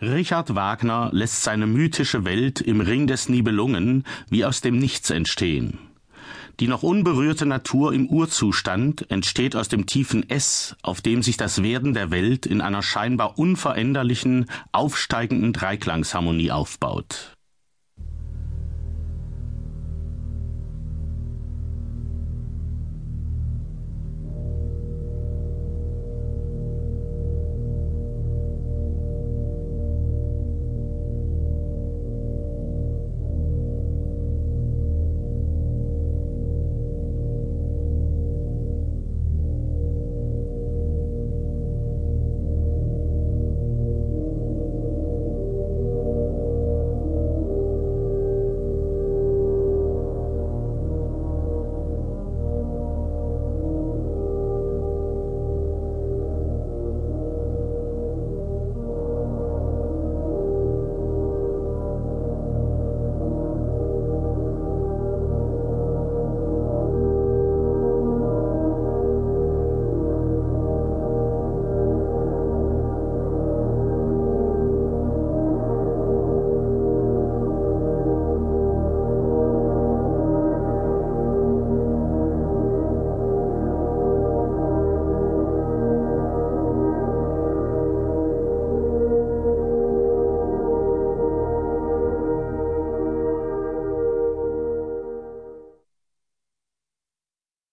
Richard Wagner lässt seine mythische Welt im Ring des Nibelungen wie aus dem Nichts entstehen. Die noch unberührte Natur im Urzustand entsteht aus dem tiefen S, auf dem sich das Werden der Welt in einer scheinbar unveränderlichen, aufsteigenden Dreiklangsharmonie aufbaut.